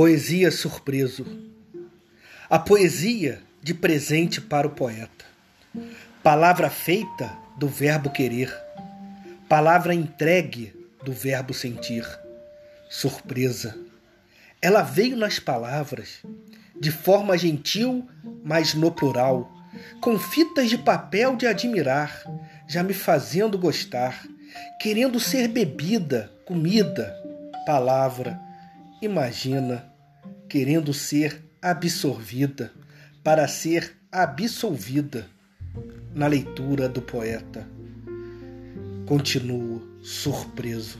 Poesia surpreso. A poesia de presente para o poeta. Palavra feita do verbo querer. Palavra entregue do verbo sentir. Surpresa. Ela veio nas palavras, de forma gentil, mas no plural, com fitas de papel de admirar, já me fazendo gostar, querendo ser bebida, comida, palavra, imagina querendo ser absorvida para ser absolvida na leitura do poeta. Continuo surpreso.